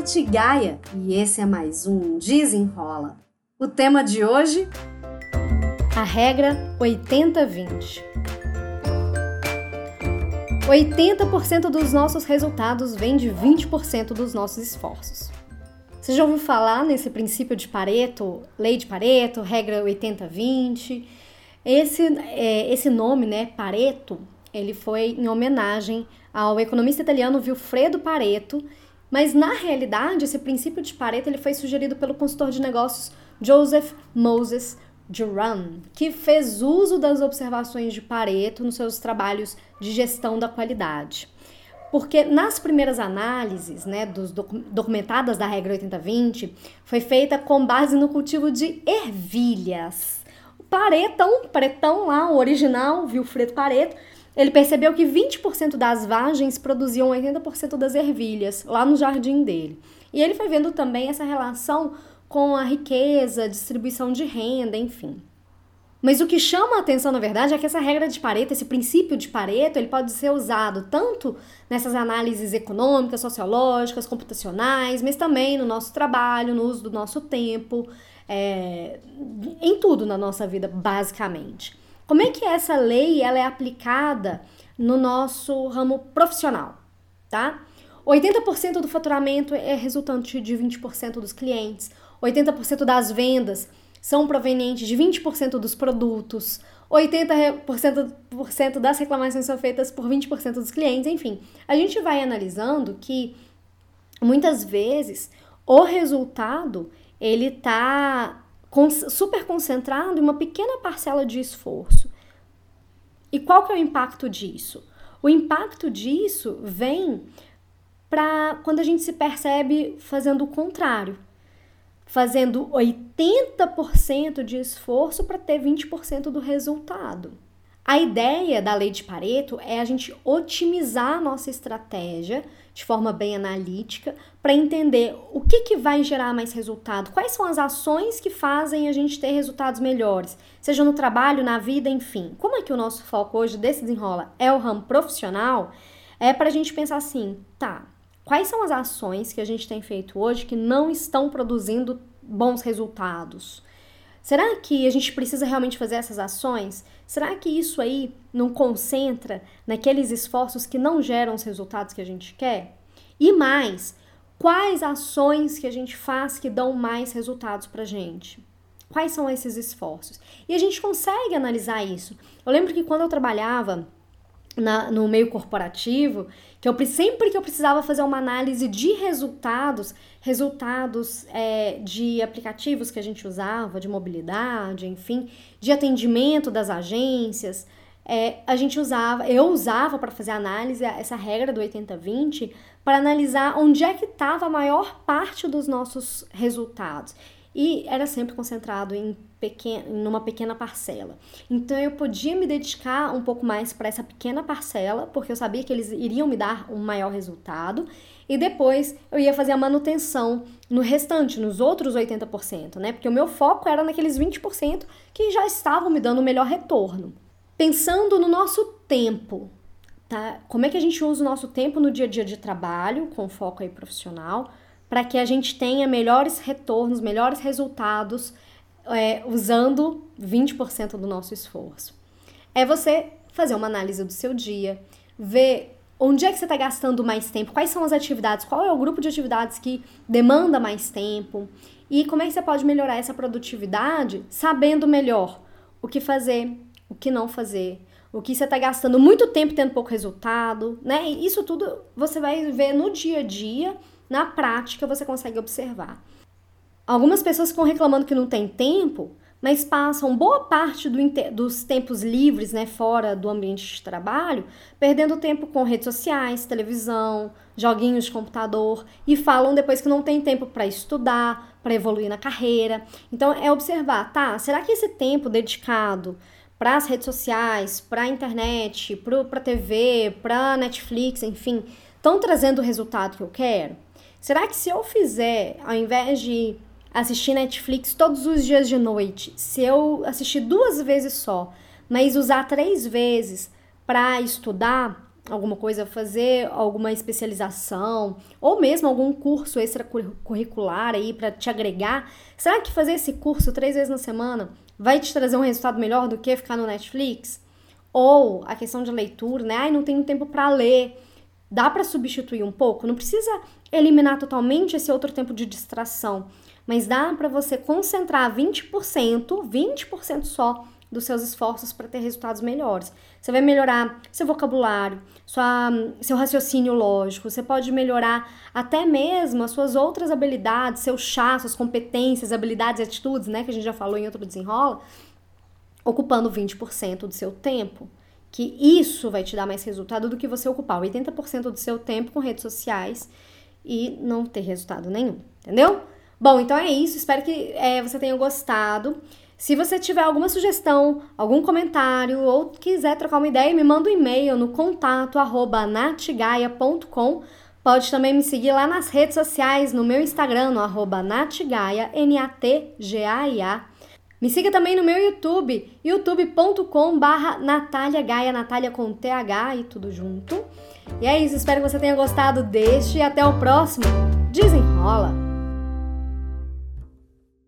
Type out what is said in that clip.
Tati Gaia e esse é mais um Desenrola. O tema de hoje? A regra 80-20. 80% dos nossos resultados vem de 20% dos nossos esforços. Você já ouviu falar nesse princípio de Pareto, lei de Pareto, regra 80-20? Esse, é, esse nome, né, Pareto, ele foi em homenagem ao economista italiano Vilfredo Pareto, mas na realidade esse princípio de Pareto ele foi sugerido pelo consultor de negócios Joseph Moses Duran, que fez uso das observações de Pareto nos seus trabalhos de gestão da qualidade. Porque nas primeiras análises, né, dos documentadas da regra 80-20, foi feita com base no cultivo de ervilhas. O Paretão, Paretão lá, o original, Vilfredo Pareto, ele percebeu que 20% das vagens produziam 80% das ervilhas lá no jardim dele. E ele foi vendo também essa relação com a riqueza, distribuição de renda, enfim. Mas o que chama a atenção, na verdade, é que essa regra de Pareto, esse princípio de Pareto, ele pode ser usado tanto nessas análises econômicas, sociológicas, computacionais, mas também no nosso trabalho, no uso do nosso tempo, é, em tudo na nossa vida, basicamente. Como é que essa lei ela é aplicada no nosso ramo profissional, tá? 80% do faturamento é resultante de 20% dos clientes, 80% das vendas são provenientes de 20% dos produtos, 80% das reclamações são feitas por 20% dos clientes, enfim. A gente vai analisando que muitas vezes o resultado ele tá super concentrado em uma pequena parcela de esforço. E qual que é o impacto disso? O impacto disso vem para quando a gente se percebe fazendo o contrário, fazendo 80% de esforço para ter 20% do resultado. A ideia da lei de Pareto é a gente otimizar a nossa estratégia de forma bem analítica para entender o que, que vai gerar mais resultado, quais são as ações que fazem a gente ter resultados melhores, seja no trabalho, na vida, enfim. Como é que o nosso foco hoje desse desenrola é o ramo profissional, é para a gente pensar assim, tá, quais são as ações que a gente tem feito hoje que não estão produzindo bons resultados? Será que a gente precisa realmente fazer essas ações? Será que isso aí não concentra naqueles esforços que não geram os resultados que a gente quer? E mais, quais ações que a gente faz que dão mais resultados pra gente? Quais são esses esforços? E a gente consegue analisar isso. Eu lembro que quando eu trabalhava na, no meio corporativo, que eu sempre que eu precisava fazer uma análise de resultados, resultados é, de aplicativos que a gente usava, de mobilidade, enfim, de atendimento das agências, é, a gente usava, eu usava para fazer análise essa regra do 80-20 para analisar onde é que estava a maior parte dos nossos resultados e era sempre concentrado em pequena, numa pequena parcela. Então eu podia me dedicar um pouco mais para essa pequena parcela, porque eu sabia que eles iriam me dar um maior resultado, e depois eu ia fazer a manutenção no restante, nos outros 80%, né? Porque o meu foco era naqueles 20% que já estavam me dando o melhor retorno. Pensando no nosso tempo, tá? Como é que a gente usa o nosso tempo no dia a dia de trabalho, com foco aí profissional? Para que a gente tenha melhores retornos, melhores resultados é, usando 20% do nosso esforço. É você fazer uma análise do seu dia, ver onde é que você está gastando mais tempo, quais são as atividades, qual é o grupo de atividades que demanda mais tempo e como é que você pode melhorar essa produtividade sabendo melhor o que fazer, o que não fazer, o que você está gastando muito tempo tendo pouco resultado, né? Isso tudo você vai ver no dia a dia na prática você consegue observar. Algumas pessoas ficam reclamando que não tem tempo, mas passam boa parte do, dos tempos livres, né, fora do ambiente de trabalho, perdendo tempo com redes sociais, televisão, joguinhos de computador e falam depois que não tem tempo para estudar, para evoluir na carreira. Então é observar, tá? Será que esse tempo dedicado para as redes sociais, para a internet, para a TV, para Netflix, enfim, estão trazendo o resultado que eu quero? Será que se eu fizer, ao invés de assistir Netflix todos os dias de noite, se eu assistir duas vezes só, mas usar três vezes para estudar, alguma coisa, fazer alguma especialização ou mesmo algum curso extracurricular aí para te agregar, será que fazer esse curso três vezes na semana vai te trazer um resultado melhor do que ficar no Netflix? Ou a questão de leitura, né? Ai, não tenho tempo para ler. Dá para substituir um pouco? Não precisa eliminar totalmente esse outro tempo de distração, mas dá para você concentrar 20%, 20% só dos seus esforços para ter resultados melhores. Você vai melhorar seu vocabulário, sua, seu raciocínio lógico, você pode melhorar até mesmo as suas outras habilidades, seu chá, suas competências, habilidades e atitudes, né, que a gente já falou em outro desenrola, ocupando 20% do seu tempo. Que isso vai te dar mais resultado do que você ocupar 80% do seu tempo com redes sociais e não ter resultado nenhum, entendeu? Bom, então é isso. Espero que é, você tenha gostado. Se você tiver alguma sugestão, algum comentário ou quiser trocar uma ideia, me manda um e-mail no contato arroba natgaia.com. Pode também me seguir lá nas redes sociais, no meu Instagram, no arroba natgaia, N-A-T-G-A-I-A. Me siga também no meu YouTube, youtube.com barra Natália Gaia, Natália com TH e tudo junto. E é isso, espero que você tenha gostado deste e até o próximo. Desenrola!